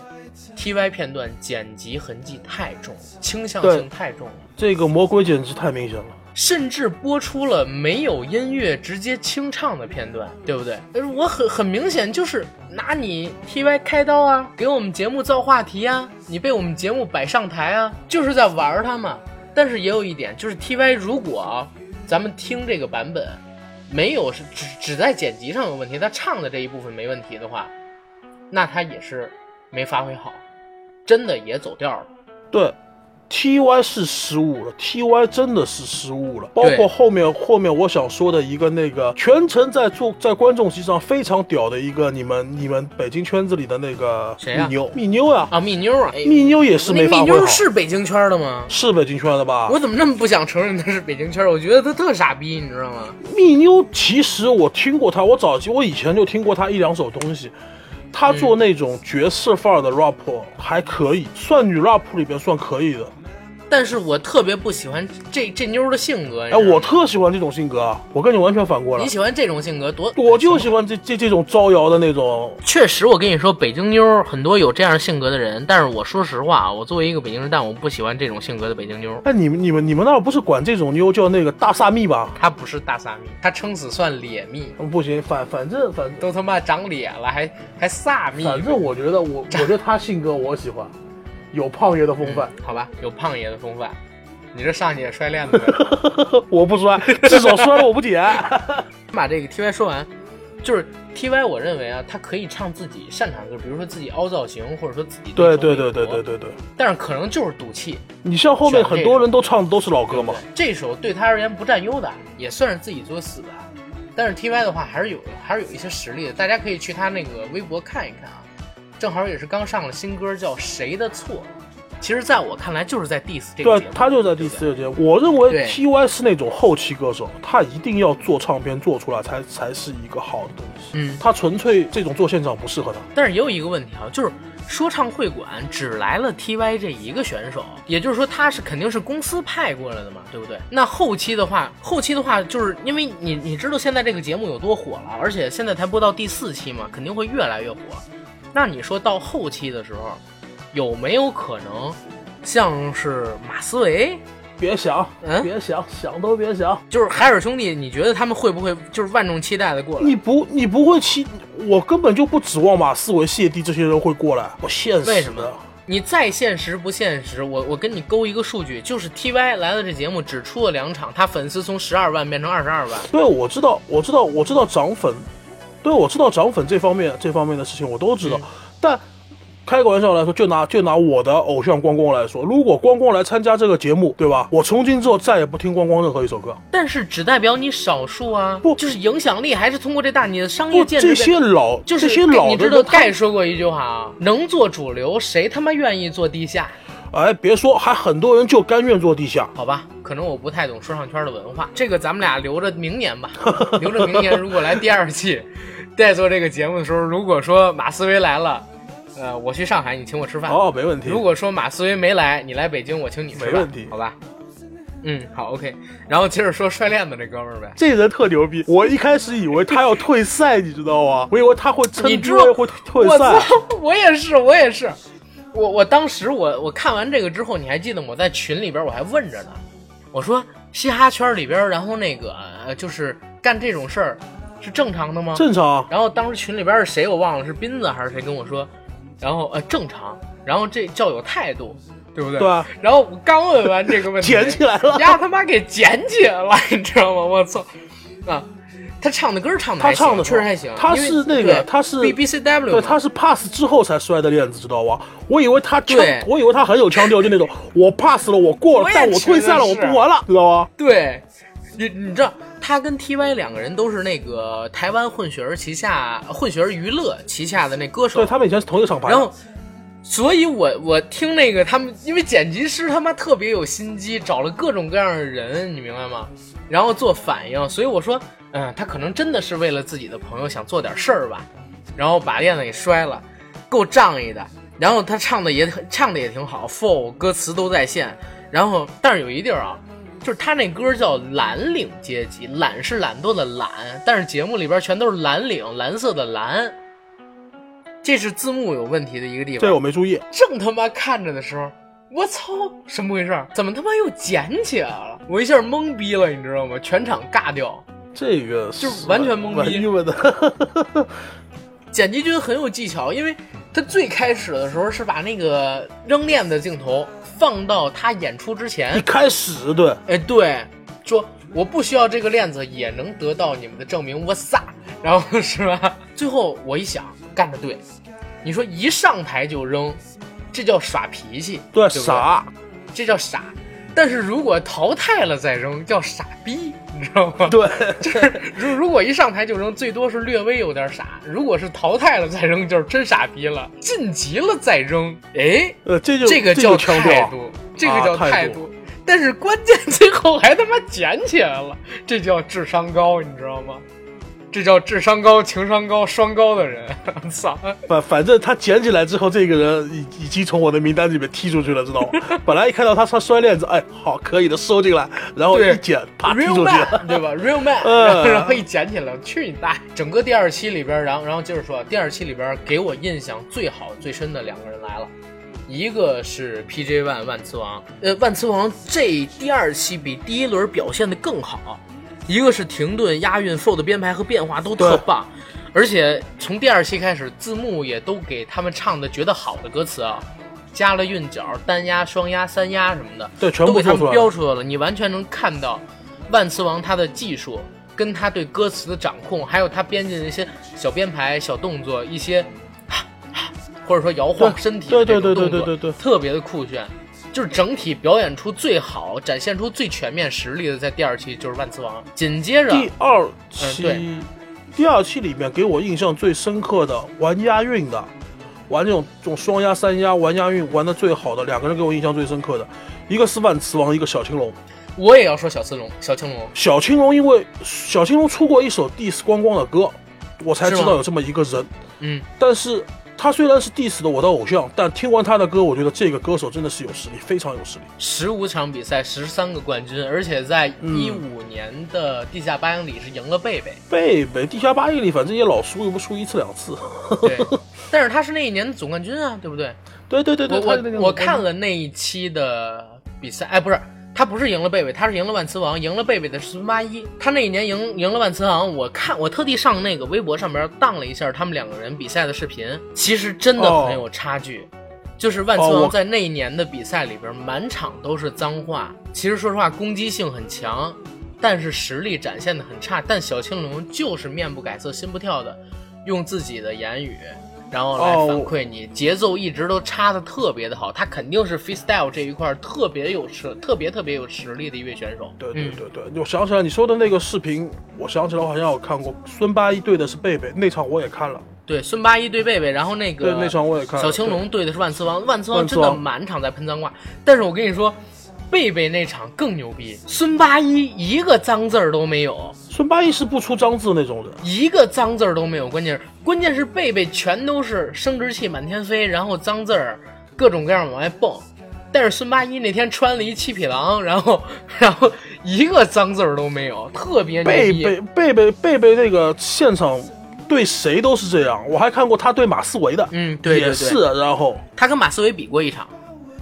T Y 片段剪辑痕迹太重，倾向性太重了。
这个魔鬼简直太明显了。
甚至播出了没有音乐直接清唱的片段，对不对？我很很明显就是拿你 T Y 开刀啊，给我们节目造话题啊，你被我们节目摆上台啊，就是在玩他嘛。但是也有一点，就是 T Y 如果咱们听这个版本，没有是只只在剪辑上有问题，他唱的这一部分没问题的话，那他也是没发挥好，真的也走调了。
对。TY 是失误了，TY 真的是失误了。包括后面后面我想说的一个那个全程在做在观众席上非常屌的一个你们你们北京圈子里的那个
谁呀
蜜妞蜜妞呀、
啊，蜜妞啊，哎
蜜妞也是
那蜜妞
没发挥好，
是北京圈的吗？
是北京圈的吧？
我怎么那么不想承认她是北京圈？我觉得她特傻逼，你知道吗？
蜜妞其实我听过她，我早期我以前就听过她一两首东西。她做那种爵士范儿的 rap 还可以，算女 rap 里边算可以的。
但是我特别不喜欢这这妞的性格。
哎，我特喜欢这种性格啊，我跟你完全反过来
你。喜欢这种性格多？
我就喜欢这这这种招摇的那种，
确实，我跟你说，北京妞儿很多有这样性格的人，但是我说实话啊，我作为一个北京人，但我不喜欢这种性格的北京妞儿。
哎，你们你们你们那儿不是管这种妞叫那个大萨蜜吧？
她不是大萨蜜，她撑死算脸蜜，
嗯不行，反反正反
都他妈长脸了，还还萨蜜。
反正我觉得我我觉得她性格我喜欢，有胖爷的风范。
好吧，有胖爷的风范。你这上去也摔链子。
我不摔，至少摔了我不捡。
把这个 T Y 说完，就是 T Y，我认为啊，他可以唱自己擅长的歌，比如说自己凹造型，或者说自己
对
对
对对对对，对，
但是可能就是赌气。
你像后面很多人都唱的都是老歌嘛。
这首对他而言不占优的，也算是自己作死的。但是 T Y 的话还是有还是有一些实力的，大家可以去他那个微博看一看啊。正好也是刚上了新歌，叫《谁的错》。其实，在我看来，就是在 diss 这个节。
对他就在 diss 这个节目。我认为 T Y 是那种后期歌手，他一定要做唱片做出来才才是一个好的东西。
嗯，
他纯粹这种做现场不适合他。
但是也有一个问题啊，就是说唱会馆只来了 TY 这一个选手，也就是说他是肯定是公司派过来的嘛，对不对？那后期的话，后期的话，就是因为你你知道现在这个节目有多火了，而且现在才播到第四期嘛，肯定会越来越火。那你说到后期的时候，有没有可能像是马思唯？
别想，
嗯
别想，想都别想。
就是海尔兄弟，你觉得他们会不会就是万众期待的过来？
你不，你不会期，我根本就不指望马思唯、谢帝这些人会过来，不现实。
为什么？你再现实不现实？我我跟你勾一个数据，就是 T Y 来了这节目只出了两场，他粉丝从十二万变成二十二万。
对，我知道，我知道，我知道涨粉，对，我知道涨粉这方面这方面的事情我都知道，
嗯
但。开个玩笑来说，就拿就拿我的偶像光光来说，如果光光来参加这个节目，对吧？我从今之后再也不听光光任何一首歌。
但是只代表你少数啊，
不
就是影响力还是通过这大你的商业
不，这。些老
就是
这些老
你知道盖说过一句话啊，能做主流，谁他妈愿意做地下？
哎，别说，还很多人就甘愿做地下。
好吧，可能我不太懂说唱圈的文化，这个咱们俩留着明年吧，留着明年 如果来第二季，再做这个节目的时候，如果说马思唯来了，呃，我去上海，你请我吃饭。
哦，没问题。
如果说马思唯没来，你来北京，我请你吃饭，
没问题
好吧？嗯，好，OK。然后接着说摔链子这哥们儿呗，
这人特牛逼，我一开始以为他要退赛，你知道吗？我以为他会
你知道
为会退
我
赛。
操，我也是，我也是。我我当时我我看完这个之后，你还记得我在群里边我还问着呢，我说嘻哈圈里边，然后那个呃就是干这种事儿是正常的吗？
正常啊，
然后当时群里边是谁我忘了，是斌子还是谁跟我说，然后呃正常，然后这叫有态度，对不对？
对啊。
然后我刚问完这个问题，
捡起来了
丫他妈给捡起来了，你知道吗？我操啊！他唱的歌唱的
他唱的
确实还行，
他是那个他是
B B C W，
对，他是 pass 之后才摔的链子，知道吧？我以为他腔
对，
我以为他很有腔调，就那种我 pass 了，我过了但我退赛了，我不玩了，知道吧？
对，你你知道，他跟 T Y 两个人都是那个台湾混血儿旗下混血儿娱乐旗下的那歌手
对，他们以前是同一个厂牌。
然后，所以我我听那个他们，因为剪辑师他妈特别有心机，找了各种各样的人，你明白吗？然后做反应，所以我说，嗯，他可能真的是为了自己的朋友想做点事儿吧，然后把链子给摔了，够仗义的。然后他唱的也唱的也挺好，flow 歌词都在线。然后，但是有一地儿啊，就是他那歌叫《蓝领阶级》，懒是懒惰的懒，但是节目里边全都是蓝领，蓝色的蓝。这是字幕有问题的一个地方。
这我没注意，
正他妈看着的时候，我操，什么回事？怎么他妈又捡起来了？我一下懵逼了，你知道吗？全场尬掉。
这个
就是完全懵逼。
蛮郁闷的。
剪辑君很有技巧，因为他最开始的时候是把那个扔链子镜头放到他演出之前。
一
前，
开始对，
哎，对，说我不需要这个链子也能得到你们的证明，我撒，然后是吧？最后我一想，干的对，你说一上台就扔，这叫耍脾气，
对？傻，
这叫傻。但是如果淘汰了再扔，叫傻逼，你知道吗？
对，
就是如如果一上台就扔，最多是略微有点傻；如果是淘汰了再扔，就是真傻逼了。晋级了再扔，哎，
呃，这就
这个叫态度，这个叫
态
度。但是关键 最后还他妈捡起来了，这叫智商高，你知道吗？这叫智商高、情商高双高的人，操！
反反正他捡起来之后，这个人已已经从我的名单里面踢出去了，知道吗？本来一看到他他摔链子，哎，好，可以的，收进来，然后一捡，啪踢
Real
出去
man，
了。
对吧？Real man，
嗯
然后然后一捡起来，去你大爷！整个第二期里边，然后然后接着说，第二期里边给我印象最好最深的两个人来了，一个是 PJ One 万磁王，呃，万磁王这第二期比第一轮表现的更好，一个是停顿、押韵、flow 的编排和变化都特棒，而且从第二期开始，字幕也都给他们唱的觉得好的歌词啊。加了韵脚、单押、双押、三押什么的，
对全部
都给他们标出来了。你完全能看到万磁王他的技术，跟他对歌词的掌控，还有他编进的一些小编排、小动作，一些哈哈或者说摇晃身体的这种
对对对对
动作
对对对
特别的酷炫。就是整体表演出最好、展现出最全面实力的，在第二期就是万磁王。紧接着，
第二
嗯对
期，第二期里面给我印象最深刻的玩押韵的，玩这种这种双押、三押玩押韵玩的最好的两个人给我印象最深刻的，一个是万磁王，一个小青龙。
我也要说小青龙、小青龙。
小青龙因为小青龙出过一首 diss 光光的歌，我才知道有这么一个人。
嗯，
但是他虽然是 diss 的我的偶像，但听完他的歌，我觉得这个歌手真的是有实力，非常有实力。
十五场比赛，十三个冠军，而且在
嗯
一五年的地下八英里是赢了贝贝。
贝贝地下八英里，反正也老输，又不输一次两次。
对，但是他是那一年的总冠军啊，对不对？
对对对对，
我我我看了那一期的比赛，哎，不是，他不是赢了贝贝，他是赢了万磁王，赢了贝贝的是孙八一。他那一年赢赢了万磁王，我看我特地上那个微博上边当了一下他们两个人比赛的视频，其实真的很有差距。就是万磁王在那一年的比赛里边，满场都是脏话，其实说实话攻击性很强，但是实力展现的很差。但小青龙就是面不改色心不跳的，用自己的言语，然后来
哦
反馈你，节奏一直都插的特别的好。他肯定是 freestyle 这一块特别有实，特别特别有实力的一位选手。
对对
嗯
对对，我想起来你说的那个视频，我想起来我好像有看过，孙八一对的是贝贝，那场我也看了，
对，孙八一对贝贝，然后那个
对那场我也看了。
小青龙对的是万磁王，万磁王真的满场在喷脏话。但是我跟你说，贝贝那场更牛逼，孙八一一个脏字儿都没有，
孙八一是不出脏字那种人，
一个脏字儿都没有。关键是关键是贝贝全都是生殖器满天飞，然后脏字儿各种各样往外蹦。但是孙八一那天穿了一七匹狼，然后 然后一个脏字儿都没有，特别牛逼。
贝贝贝贝贝贝那个现场对谁都是这样，我还看过他对马思唯的，
嗯，对对
也是，然后
他跟马思唯比过一场，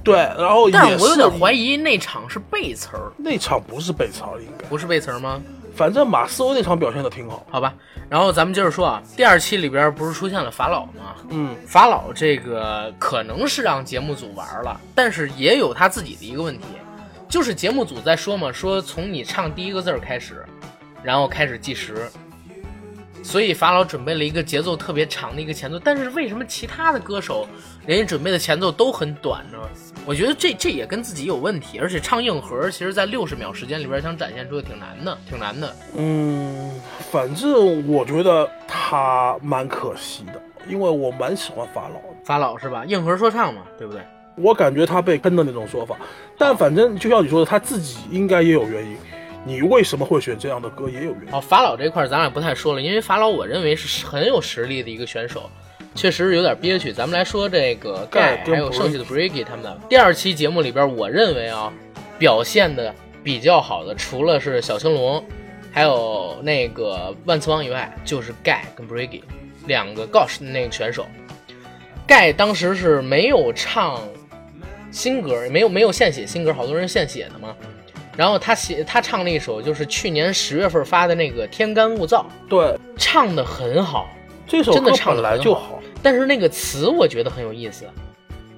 对，然后
但我有点怀疑那场是背词儿，
那场不是背词儿，应该，
不是背词儿吗？
反正马思欧那场表现的挺好，
好吧，然后咱们接着说啊，第二期里边不是出现了法老吗？
嗯，
法老这个可能是让节目组玩了，但是也有他自己的一个问题，就是节目组在说嘛，说从你唱第一个字儿开始，然后开始计时，所以法老准备了一个节奏特别长的一个前奏，但是为什么其他的歌手人家准备的前奏都很短呢？我觉得这这也跟自己有问题，而且唱硬核，其实在六十秒时间里边想展现出的挺难的，挺难的。
嗯，反正我觉得他蛮可惜的，因为我蛮喜欢法老的。
法老是吧？硬核说唱嘛，对不对？
我感觉他被坑的那种说法，但反正就像你说的，他自己应该也有原因。你为什么会选这样的歌，也有原因。
哦，法老这块儿咱俩不太说了，因为法老我认为是很有实力的一个选手，确实是有点憋屈。咱们来说这个盖还有剩下的 Briggy 他们的第二期节目里边，我认为啊，表现的比较好的，除了是小青龙，还有那个万磁王以外，就是盖跟 Briggy 两个 Gosh 那个选手。盖当时是没有唱新歌，没有没有现写新歌，好多人现写的嘛。然后他写他唱了一首，就是去年十月份发的那个《天干物燥》，
对，
唱的很好，
这首
真的
歌本
唱得很好
来就好。
但是那个词我觉得很有意思。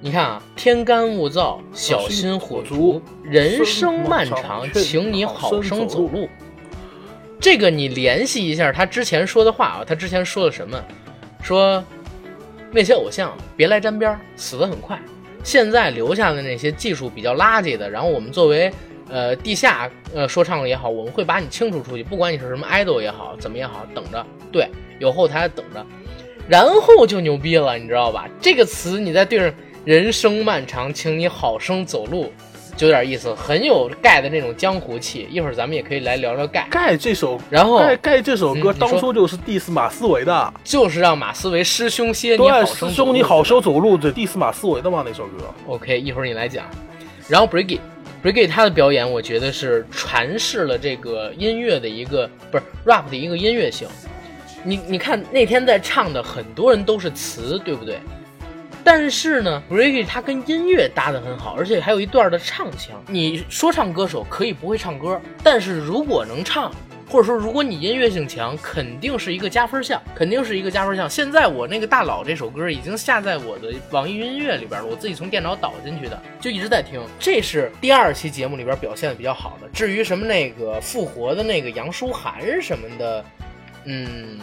你看啊，天干物燥，小心火烛，人生漫长，请你好生走路。这个你联系一下他之前说的话啊，他之前说了什么？说那些偶像别来沾边，死得很快。现在留下的那些技术比较垃圾的，然后我们作为呃地下呃说唱也好，我们会把你清除出去，不管你是什么 idol 也好，怎么也好，等着，对，有后台等着，然后就牛逼了，你知道吧？这个词你再对上“人生漫长，请你好生走路”，就有点意思，很有盖的那种江湖气。一会儿咱们也可以来聊聊盖，
盖这首，
然后
盖盖这首歌
嗯
当初就是 diss 马思唯的，
就是让马思唯师兄歇你好
对，
生
师兄你好生走路，这 diss 马思唯的嘛那首歌。
OK，一会儿你来讲。然后 Briggy。Briggy 他的表演，我觉得是诠释了这个音乐的一个不是 rap 的一个音乐性。你你看那天在唱的很多人都是词，对不对？但是呢，Briggy 他跟音乐搭得很好，而且还有一段的唱腔。你说唱歌手可以不会唱歌，但是如果能唱，或者说如果你音乐性强，肯定是一个加分项，肯定是一个加分项。现在我那个大佬这首歌已经下在我的网易云音乐里边了，我自己从电脑导进去的，就一直在听。这是第二期节目里边表现的比较好的。至于什么那个复活的那个杨舒涵什么的，嗯，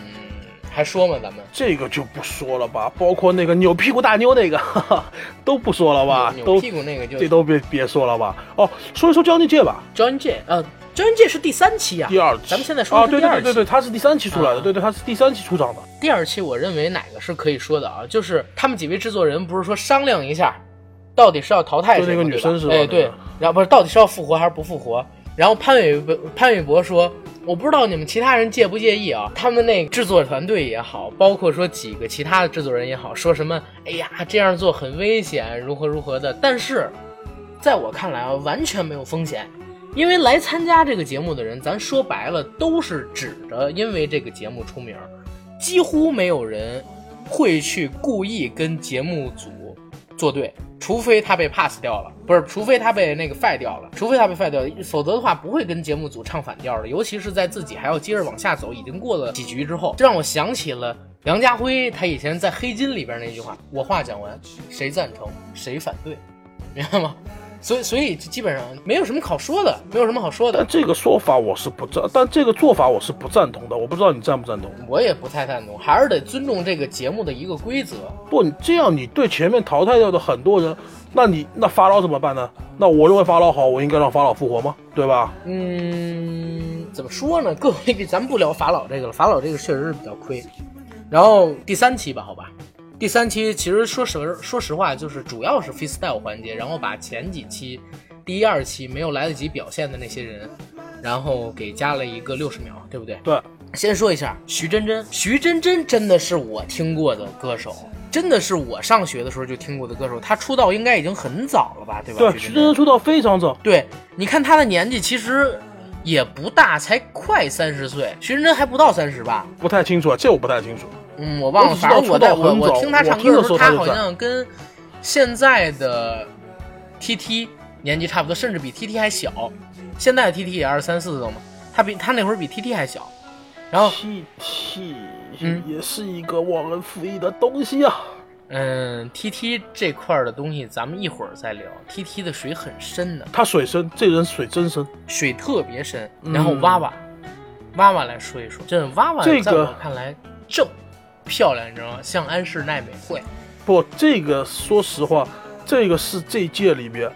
还说吗？咱们
这个就不说了吧，包括那个扭屁股大妞那个，哈哈，都不说了吧，
扭
都
屁股那个就
这都别别说了吧。哦，说一说 Johnny J 吧
，johny J，呃，John J 是第三期啊，
第二期。
咱们现在说
啊，
的是第二期。
对对对对对，他是第三期出来的，
啊
对对，他是第三期出场的。
第二期我认为哪个是可以说的啊？就是他们几位制作人不是说商量一下，到底是要淘汰谁？
就那个女生是吧
哎，对，然后不是到底是要复活还是不复活？然后潘玮柏潘玮柏说，我不知道你们其他人介不介意啊？他们那个制作团队也好，包括说几个其他的制作人也好，说什么哎呀这样做很危险，如何如何的。但是在我看来啊，完全没有风险。因为来参加这个节目的人，咱说白了都是指着因为这个节目出名儿，几乎没有人会去故意跟节目组作对，除非他被 pass 掉了，不是，除非他被那个 fire 掉了，除非他被 fire 掉了，否则的话不会跟节目组唱反调的，尤其是在自己还要接着往下走，已经过了几局之后，这让我想起了梁家辉他以前在《黑金》里边那句话：“我话讲完，谁赞成谁反对”，明白吗？所以，所以基本上没有什么好说的，没有什么好说的
但。这个说法我是不赞，但这个做法我是不赞同的。我不知道你赞不赞同？
我也不太赞同，还是得尊重这个节目的一个规则。
不，你这样你对前面淘汰掉的很多人，那你那法老怎么办呢？那我认为法老好，我应该让法老复活吗？对吧？
嗯，怎么说呢？各位，咱们不聊法老这个了，法老这个确实是比较亏。然后第三期吧，好吧，第三期其实说实说实话，就是主要是 freestyle 环节，然后把前几期、第一、二期没有来得及表现的那些人，然后给加了一个六十秒，对不对？
对，
先说一下徐真真，徐真真真的是我听过的歌手，真的是我上学的时候就听过的歌手。她出道应该已经很早了吧，对吧？
对，
徐真真
出道非常早，
对，你看她的年纪其实也不大，才快三十岁，徐真真还不到三十吧？
不太清楚啊，这我不太清楚。
嗯，我忘了，反正我我我听他唱
歌的
时候，他好像跟现在的 T T 年纪差不多，甚至比 T T 还小。现在的 T T 也二十三四了嘛，他比他那会儿比 T T 还小。然后
T T
嗯
也是一个忘恩负义的东西啊。
嗯，T T 这块儿的东西，咱们一会儿再聊。T T 的水很深的，
他水深，这人水真深。
水特别深。
嗯
然后娃娃，娃娃来说一说，真的娃娃在我看来正漂亮，你知道吗？像安室奈美惠。
不，这个说实话，这个是这届里边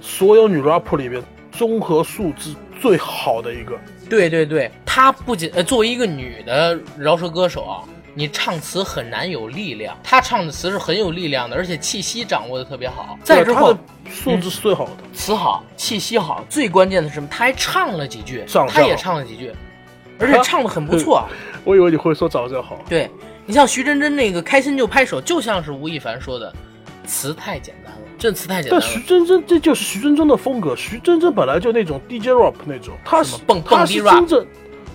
所有女 rapper 里边综合素质最好的一个。
对对对，她不仅呃，作为一个女的饶舌歌手啊，你唱词很难有力量，她唱的词是很有力量的，而且气息掌握的特别好。再之后
素质是最好的。
词好，气息好，最关键的是什么？她还唱了几句，她也唱了几句，而且唱的很不错啊。
我以为你会说长相好。
对你像徐真真那个开心就拍手，就像是吴亦凡说的，词太简单了，这词太简单
但徐。真真这就是徐真真的风格，徐真真本来就那种 DJ rap 那种，他是
蹦蹦
他是
rap
真正。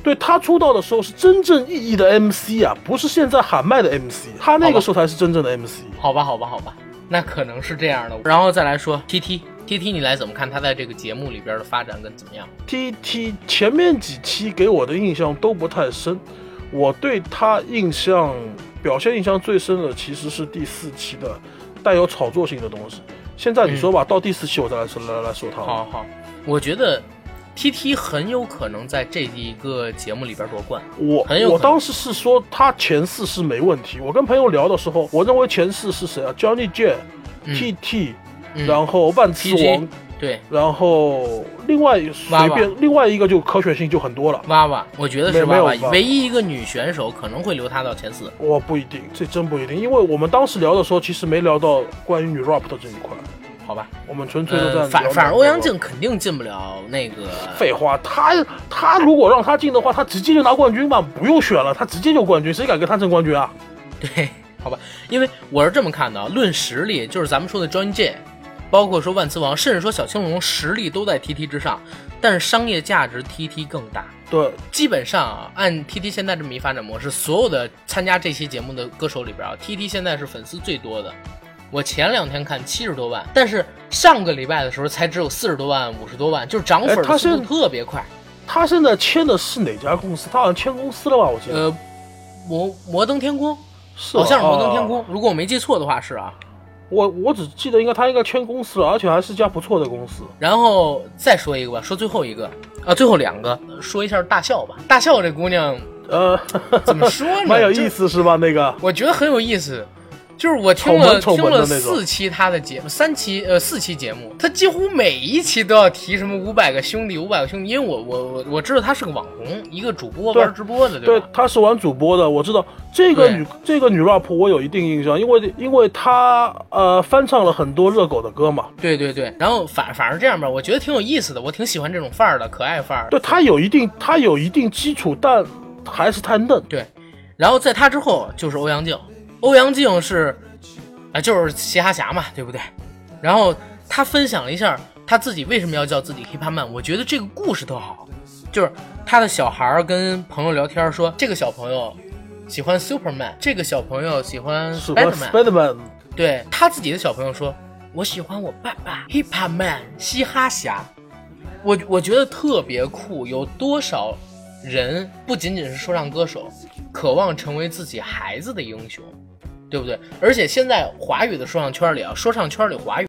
对他出道的时候是真正意义的 MC 啊，不是现在喊麦的 MC，他那个时候才是真正的 MC。
好吧，好吧，好吧，那可能是这样的。然后再来说 T T T T，你来怎么看他在这个节目里边的发展跟怎么样
？T T 前面几期给我的印象都不太深，我对他印象表现印象最深的其实是第四期的带有炒作性的东西。现在你说吧，到第四期我再来说来来说他。
好好，我觉得 T T 很有可能在这一个节目里边夺冠。
我
很有
我当时是说他前四是没问题。我跟朋友聊的时候，我认为前四是谁啊？Johnny J、
嗯
TT，
嗯
然后万磁王，
对
然后另外随便另外一个就可选性就很多了。
娃娃，我觉得是娃娃
没没有娃娃
唯一一个女选手可能会留她到前四。
我不一定，这真不一定，因为我们当时聊的时候，其实没聊到关于女 rap 的这一块，
好吧，
我们纯粹都在
反反正欧阳靖肯定进不了那个。
废话，他他如果让他进的话，他直接就拿冠军吧，不用选了，他直接就冠军，谁敢跟他争冠军啊？
对，好吧，因为我是这么看的，啊，论实力，就是咱们说的 John J，包括说万磁王，甚至说小青龙，实力都在 TT 之上，但是商业价值 TT 更大。
对，
基本上啊，按 TT 现在这么一发展模式，所有的参加这期节目的歌手里边啊，TT 现在是粉丝最多的。我前两天看七十多万，但是上个礼拜的时候才只有四十多万、五十多万，就是涨粉速度特别快。
他现在签的是哪家公司？他好像签公司了吧？我记得、
呃，摩摩登天空好像是摩登天空，
啊
如果我没记错的话是啊。
我我只记得应该他应该签公司了，而且还是家不错的公司。
然后再说一个吧，说最后一个啊，最后两个，说一下大笑吧。大笑这姑娘
呃，
怎么说呢？
蛮有意思是吧？那个
我觉得很有意思，就是我听了听了四期他的节目，三期呃四期节目，他几乎每一期都要提什么五百个兄弟，五百个兄弟，因为我我我我知道他是个网红，一个主播玩直播的，
对
对？，
他是玩主播的，我知道。这个女这个女 rap 我有一定印象，因为因为她呃翻唱了很多热狗的歌嘛，
对对对，然后反反正这样吧，我觉得挺有意思的，我挺喜欢这种范儿的，可爱范儿。
对她有一定她有一定基础，但还是太嫩。
对，然后在他之后就是欧阳靖，欧阳靖是，啊、就是嘻哈侠嘛，对不对？然后他分享了一下他自己为什么要叫自己 hiphop man，我觉得这个故事特好，就是他的小孩儿跟朋友聊天说，这个小朋友喜欢 Superman，这个小朋友喜欢
喜欢 Spiderman，Spiderman，
对他自己的小朋友说，我喜欢我爸爸 hiphop man 嘻哈侠，我我觉得特别酷。有多少人不仅仅是说唱歌手，渴望成为自己孩子的英雄，对不对？而且现在华语的说唱圈里啊，说唱圈里华语。